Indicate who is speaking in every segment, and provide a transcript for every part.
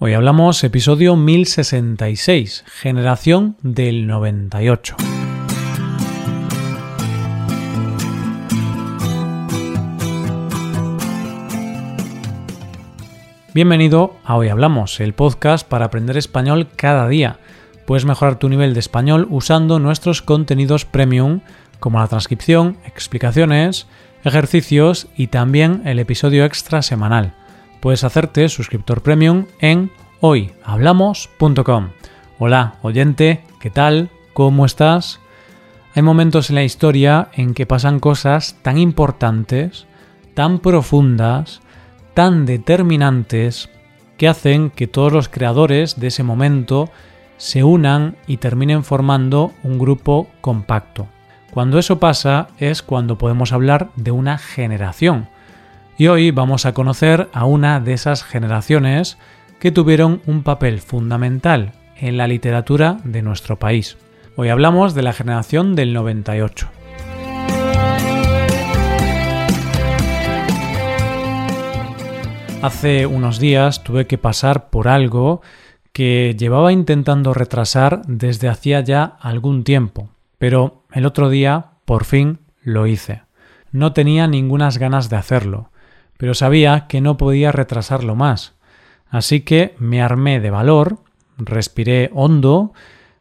Speaker 1: Hoy hablamos episodio 1066, generación del 98. Bienvenido a Hoy Hablamos, el podcast para aprender español cada día. Puedes mejorar tu nivel de español usando nuestros contenidos premium como la transcripción, explicaciones, ejercicios y también el episodio extra semanal puedes hacerte suscriptor premium en hoyhablamos.com. Hola, oyente, ¿qué tal? ¿Cómo estás? Hay momentos en la historia en que pasan cosas tan importantes, tan profundas, tan determinantes, que hacen que todos los creadores de ese momento se unan y terminen formando un grupo compacto. Cuando eso pasa es cuando podemos hablar de una generación, y hoy vamos a conocer a una de esas generaciones que tuvieron un papel fundamental en la literatura de nuestro país. Hoy hablamos de la generación del 98. Hace unos días tuve que pasar por algo que llevaba intentando retrasar desde hacía ya algún tiempo, pero el otro día por fin lo hice. No tenía ningunas ganas de hacerlo, pero sabía que no podía retrasarlo más. Así que me armé de valor, respiré hondo,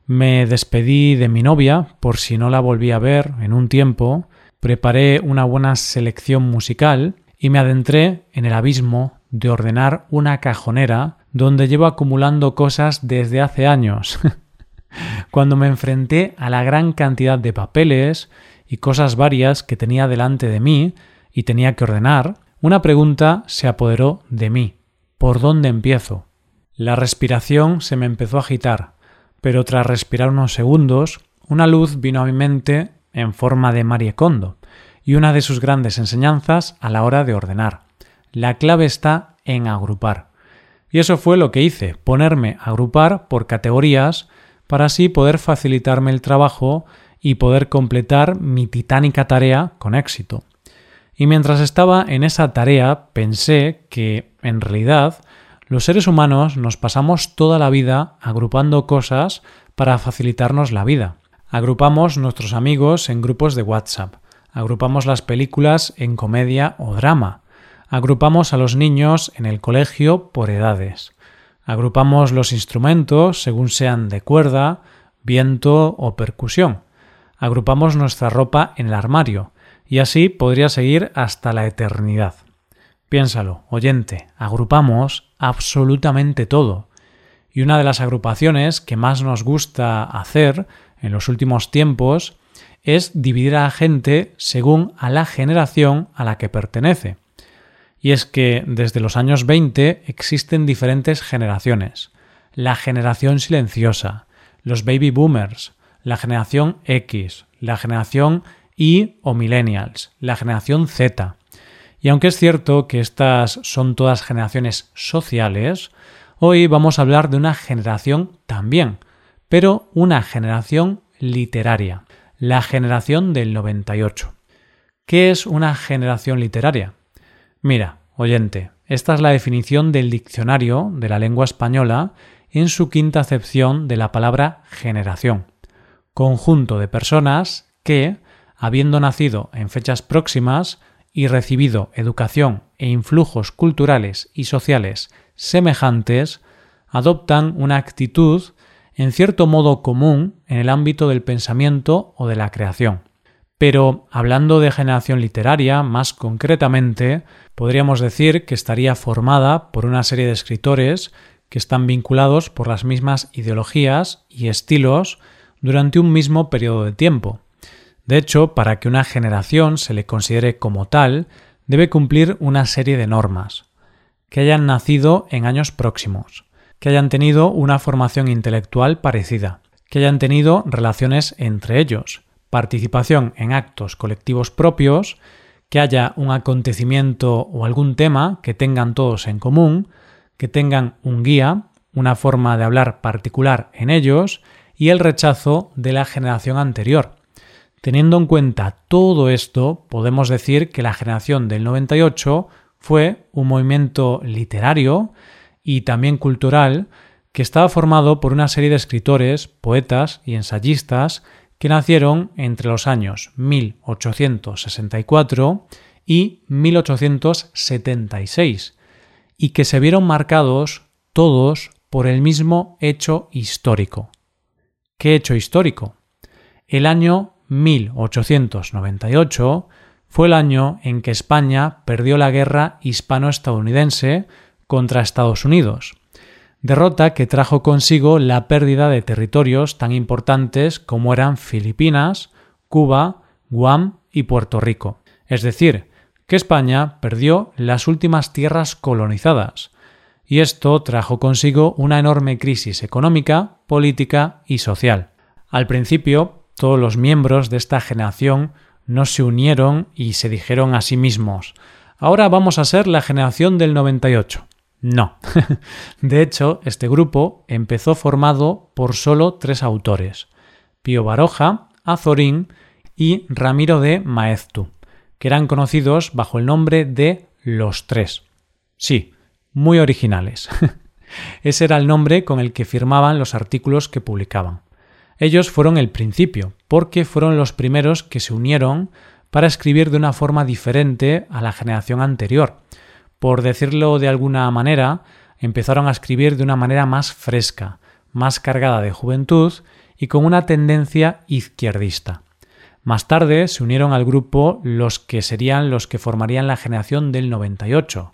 Speaker 1: me despedí de mi novia por si no la volví a ver en un tiempo, preparé una buena selección musical y me adentré en el abismo de ordenar una cajonera donde llevo acumulando cosas desde hace años. Cuando me enfrenté a la gran cantidad de papeles y cosas varias que tenía delante de mí y tenía que ordenar, una pregunta se apoderó de mí. ¿Por dónde empiezo? La respiración se me empezó a agitar, pero tras respirar unos segundos, una luz vino a mi mente en forma de Marie Kondo, y una de sus grandes enseñanzas a la hora de ordenar. La clave está en agrupar. Y eso fue lo que hice, ponerme a agrupar por categorías para así poder facilitarme el trabajo y poder completar mi titánica tarea con éxito. Y mientras estaba en esa tarea pensé que, en realidad, los seres humanos nos pasamos toda la vida agrupando cosas para facilitarnos la vida. Agrupamos nuestros amigos en grupos de WhatsApp, agrupamos las películas en comedia o drama, agrupamos a los niños en el colegio por edades, agrupamos los instrumentos según sean de cuerda, viento o percusión, agrupamos nuestra ropa en el armario, y así podría seguir hasta la eternidad. Piénsalo, oyente, agrupamos absolutamente todo. Y una de las agrupaciones que más nos gusta hacer en los últimos tiempos es dividir a la gente según a la generación a la que pertenece. Y es que desde los años 20 existen diferentes generaciones. La generación silenciosa, los baby boomers, la generación X, la generación y o millennials, la generación Z. Y aunque es cierto que estas son todas generaciones sociales, hoy vamos a hablar de una generación también, pero una generación literaria, la generación del 98. ¿Qué es una generación literaria? Mira, oyente, esta es la definición del diccionario de la lengua española en su quinta acepción de la palabra generación. Conjunto de personas que, habiendo nacido en fechas próximas y recibido educación e influjos culturales y sociales semejantes, adoptan una actitud en cierto modo común en el ámbito del pensamiento o de la creación. Pero, hablando de generación literaria, más concretamente, podríamos decir que estaría formada por una serie de escritores que están vinculados por las mismas ideologías y estilos durante un mismo periodo de tiempo, de hecho, para que una generación se le considere como tal, debe cumplir una serie de normas. Que hayan nacido en años próximos, que hayan tenido una formación intelectual parecida, que hayan tenido relaciones entre ellos, participación en actos colectivos propios, que haya un acontecimiento o algún tema que tengan todos en común, que tengan un guía, una forma de hablar particular en ellos y el rechazo de la generación anterior, Teniendo en cuenta todo esto, podemos decir que la generación del 98 fue un movimiento literario y también cultural que estaba formado por una serie de escritores, poetas y ensayistas que nacieron entre los años 1864 y 1876 y que se vieron marcados todos por el mismo hecho histórico. ¿Qué hecho histórico? El año 1898 fue el año en que España perdió la guerra hispano-estadounidense contra Estados Unidos, derrota que trajo consigo la pérdida de territorios tan importantes como eran Filipinas, Cuba, Guam y Puerto Rico. Es decir, que España perdió las últimas tierras colonizadas, y esto trajo consigo una enorme crisis económica, política y social. Al principio, todos los miembros de esta generación no se unieron y se dijeron a sí mismos ahora vamos a ser la generación del 98. No. de hecho, este grupo empezó formado por solo tres autores, Pío Baroja, Azorín y Ramiro de Maeztu, que eran conocidos bajo el nombre de Los Tres. Sí, muy originales. Ese era el nombre con el que firmaban los artículos que publicaban. Ellos fueron el principio, porque fueron los primeros que se unieron para escribir de una forma diferente a la generación anterior. Por decirlo de alguna manera, empezaron a escribir de una manera más fresca, más cargada de juventud y con una tendencia izquierdista. Más tarde se unieron al grupo los que serían los que formarían la generación del 98,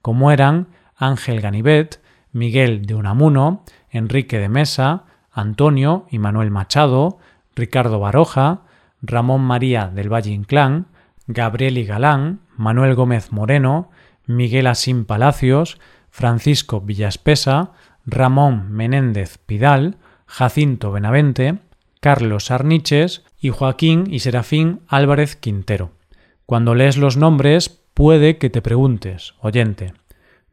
Speaker 1: como eran Ángel Ganivet, Miguel de Unamuno, Enrique de Mesa, Antonio y Manuel Machado, Ricardo Baroja, Ramón María del Valle Inclán, Gabriel y Galán, Manuel Gómez Moreno, Miguel Asín Palacios, Francisco Villaspesa, Ramón Menéndez Pidal, Jacinto Benavente, Carlos Arniches y Joaquín y Serafín Álvarez Quintero. Cuando lees los nombres, puede que te preguntes, oyente,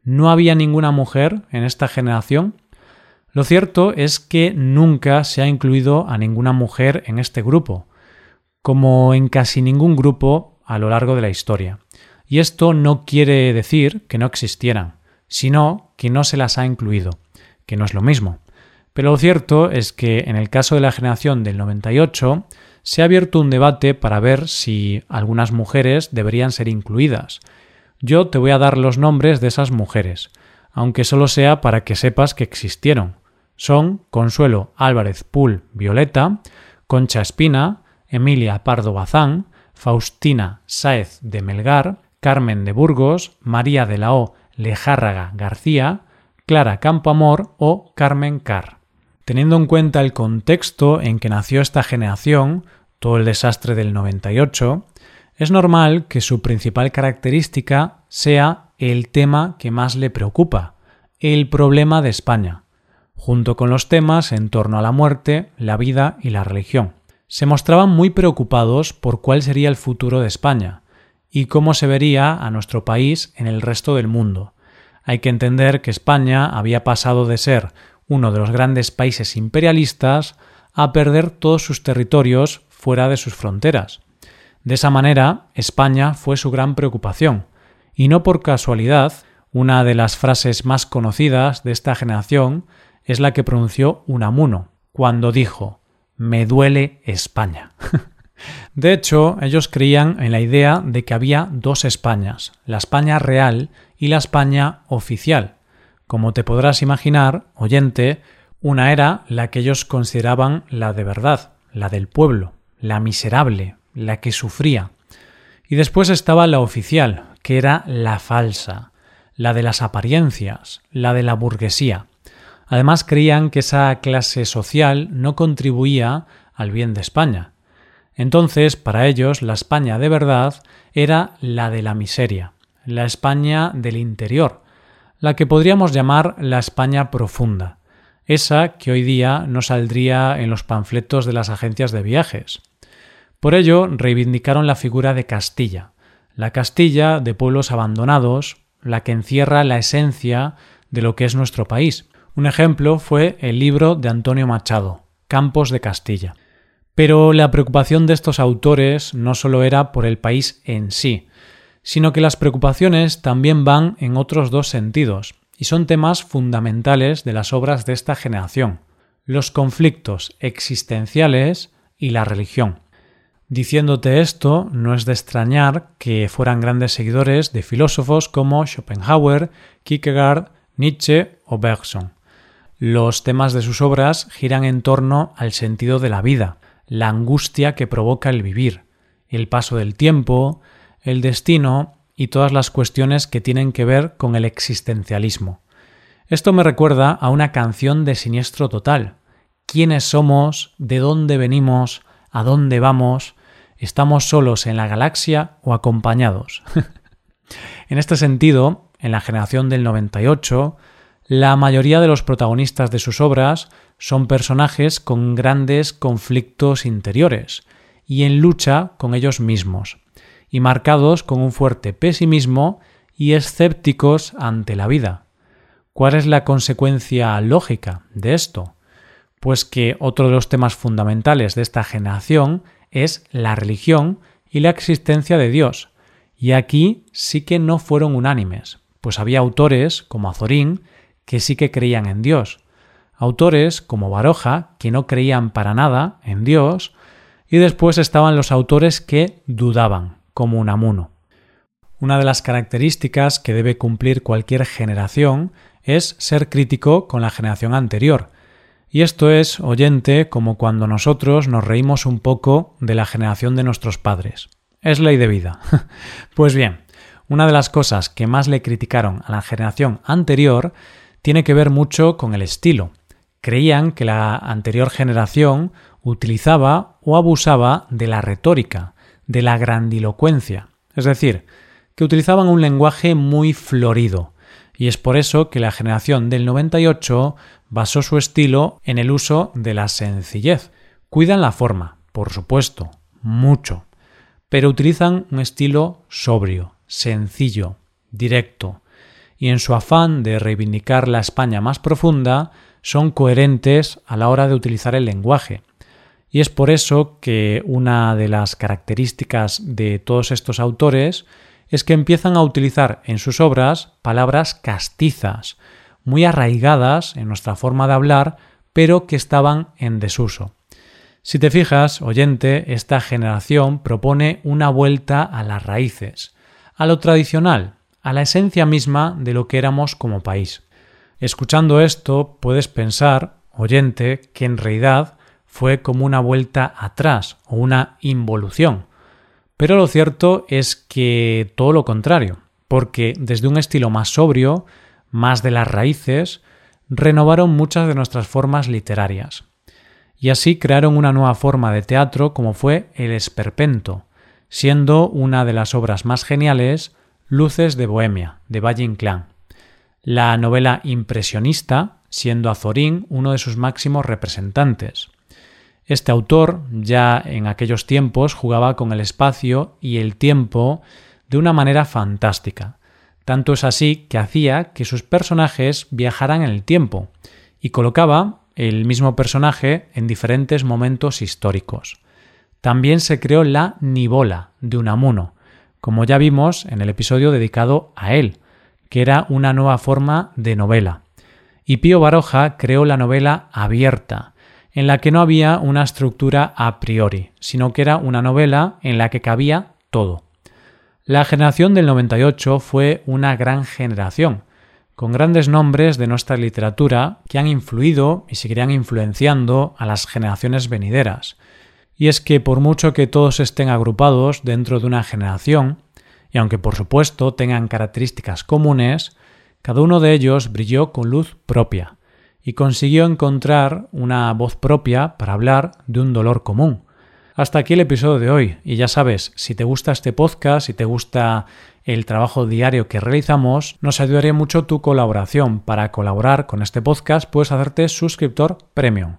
Speaker 1: ¿no había ninguna mujer en esta generación? Lo cierto es que nunca se ha incluido a ninguna mujer en este grupo, como en casi ningún grupo a lo largo de la historia. Y esto no quiere decir que no existieran, sino que no se las ha incluido, que no es lo mismo. Pero lo cierto es que en el caso de la generación del 98 se ha abierto un debate para ver si algunas mujeres deberían ser incluidas. Yo te voy a dar los nombres de esas mujeres, aunque solo sea para que sepas que existieron son Consuelo Álvarez Pul Violeta, Concha Espina, Emilia Pardo Bazán, Faustina Sáez de Melgar, Carmen de Burgos, María de la O Lejárraga García, Clara Campoamor o Carmen Carr. Teniendo en cuenta el contexto en que nació esta generación, todo el desastre del 98, es normal que su principal característica sea el tema que más le preocupa, el problema de España junto con los temas en torno a la muerte, la vida y la religión. Se mostraban muy preocupados por cuál sería el futuro de España y cómo se vería a nuestro país en el resto del mundo. Hay que entender que España había pasado de ser uno de los grandes países imperialistas a perder todos sus territorios fuera de sus fronteras. De esa manera, España fue su gran preocupación, y no por casualidad, una de las frases más conocidas de esta generación es la que pronunció Unamuno cuando dijo Me duele España. de hecho, ellos creían en la idea de que había dos Españas, la España real y la España oficial. Como te podrás imaginar, oyente, una era la que ellos consideraban la de verdad, la del pueblo, la miserable, la que sufría. Y después estaba la oficial, que era la falsa, la de las apariencias, la de la burguesía. Además creían que esa clase social no contribuía al bien de España. Entonces, para ellos, la España de verdad era la de la miseria, la España del interior, la que podríamos llamar la España profunda, esa que hoy día no saldría en los panfletos de las agencias de viajes. Por ello, reivindicaron la figura de Castilla, la Castilla de pueblos abandonados, la que encierra la esencia de lo que es nuestro país, un ejemplo fue el libro de Antonio Machado, Campos de Castilla. Pero la preocupación de estos autores no solo era por el país en sí, sino que las preocupaciones también van en otros dos sentidos, y son temas fundamentales de las obras de esta generación, los conflictos existenciales y la religión. Diciéndote esto, no es de extrañar que fueran grandes seguidores de filósofos como Schopenhauer, Kierkegaard, Nietzsche o Bergson. Los temas de sus obras giran en torno al sentido de la vida, la angustia que provoca el vivir, el paso del tiempo, el destino y todas las cuestiones que tienen que ver con el existencialismo. Esto me recuerda a una canción de Siniestro Total. ¿Quiénes somos? ¿De dónde venimos? ¿A dónde vamos? ¿Estamos solos en la galaxia o acompañados? en este sentido, en la generación del 98, la mayoría de los protagonistas de sus obras son personajes con grandes conflictos interiores y en lucha con ellos mismos, y marcados con un fuerte pesimismo y escépticos ante la vida. ¿Cuál es la consecuencia lógica de esto? Pues que otro de los temas fundamentales de esta generación es la religión y la existencia de Dios. Y aquí sí que no fueron unánimes, pues había autores como Azorín que sí que creían en Dios, autores como Baroja que no creían para nada en Dios, y después estaban los autores que dudaban, como Unamuno. Una de las características que debe cumplir cualquier generación es ser crítico con la generación anterior. Y esto es, oyente, como cuando nosotros nos reímos un poco de la generación de nuestros padres. Es ley de vida. pues bien, una de las cosas que más le criticaron a la generación anterior tiene que ver mucho con el estilo. Creían que la anterior generación utilizaba o abusaba de la retórica, de la grandilocuencia, es decir, que utilizaban un lenguaje muy florido, y es por eso que la generación del 98 basó su estilo en el uso de la sencillez. Cuidan la forma, por supuesto, mucho, pero utilizan un estilo sobrio, sencillo, directo, y en su afán de reivindicar la España más profunda, son coherentes a la hora de utilizar el lenguaje. Y es por eso que una de las características de todos estos autores es que empiezan a utilizar en sus obras palabras castizas, muy arraigadas en nuestra forma de hablar, pero que estaban en desuso. Si te fijas, oyente, esta generación propone una vuelta a las raíces, a lo tradicional, a la esencia misma de lo que éramos como país. Escuchando esto, puedes pensar, oyente, que en realidad fue como una vuelta atrás o una involución. Pero lo cierto es que todo lo contrario, porque desde un estilo más sobrio, más de las raíces, renovaron muchas de nuestras formas literarias. Y así crearon una nueva forma de teatro como fue el esperpento, siendo una de las obras más geniales Luces de Bohemia, de Valle Inclán. La novela impresionista, siendo Azorín uno de sus máximos representantes. Este autor ya en aquellos tiempos jugaba con el espacio y el tiempo de una manera fantástica. Tanto es así que hacía que sus personajes viajaran en el tiempo y colocaba el mismo personaje en diferentes momentos históricos. También se creó la Nibola de Unamuno, como ya vimos en el episodio dedicado a él, que era una nueva forma de novela. Y Pío Baroja creó la novela abierta, en la que no había una estructura a priori, sino que era una novela en la que cabía todo. La generación del 98 fue una gran generación, con grandes nombres de nuestra literatura que han influido y seguirán influenciando a las generaciones venideras, y es que por mucho que todos estén agrupados dentro de una generación, y aunque por supuesto tengan características comunes, cada uno de ellos brilló con luz propia y consiguió encontrar una voz propia para hablar de un dolor común. Hasta aquí el episodio de hoy, y ya sabes, si te gusta este podcast, si te gusta el trabajo diario que realizamos, nos ayudaría mucho tu colaboración. Para colaborar con este podcast puedes hacerte suscriptor premium.